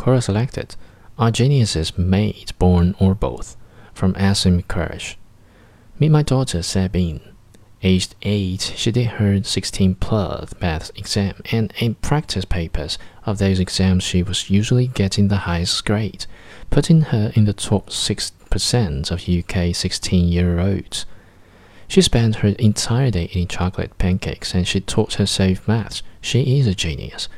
Quora selected Are geniuses made, born, or both? from Asim Courage. Meet my daughter Sabine. Aged 8, she did her 16 plus math exam, and in practice papers of those exams, she was usually getting the highest grade, putting her in the top 6% of UK 16 year olds. She spent her entire day eating chocolate pancakes and she taught herself maths. She is a genius.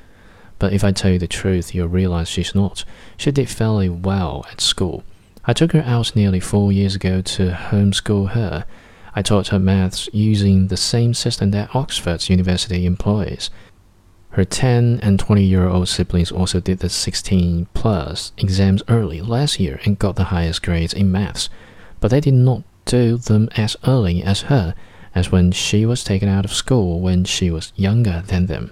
But if I tell you the truth, you'll realize she's not. She did fairly well at school. I took her out nearly four years ago to homeschool her. I taught her maths using the same system that Oxford University employs. Her 10 and 20 year old siblings also did the 16 plus exams early last year and got the highest grades in maths, but they did not do them as early as her, as when she was taken out of school when she was younger than them.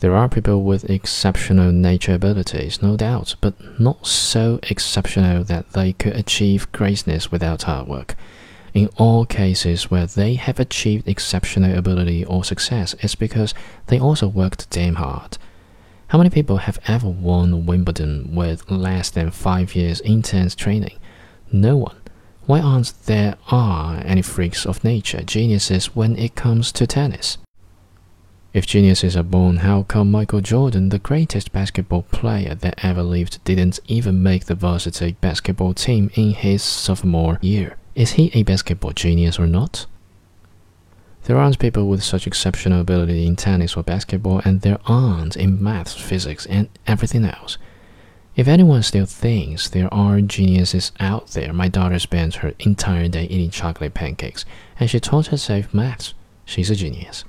There are people with exceptional nature abilities, no doubt, but not so exceptional that they could achieve greatness without hard work. In all cases where they have achieved exceptional ability or success, it's because they also worked damn hard. How many people have ever won Wimbledon with less than five years intense training? No one. Why aren't there are any freaks of nature, geniuses when it comes to tennis? If geniuses are born, how come Michael Jordan, the greatest basketball player that ever lived, didn't even make the varsity basketball team in his sophomore year? Is he a basketball genius or not? There aren't people with such exceptional ability in tennis or basketball, and there aren't in maths, physics, and everything else. If anyone still thinks there are geniuses out there, my daughter spends her entire day eating chocolate pancakes, and she taught herself maths. She's a genius.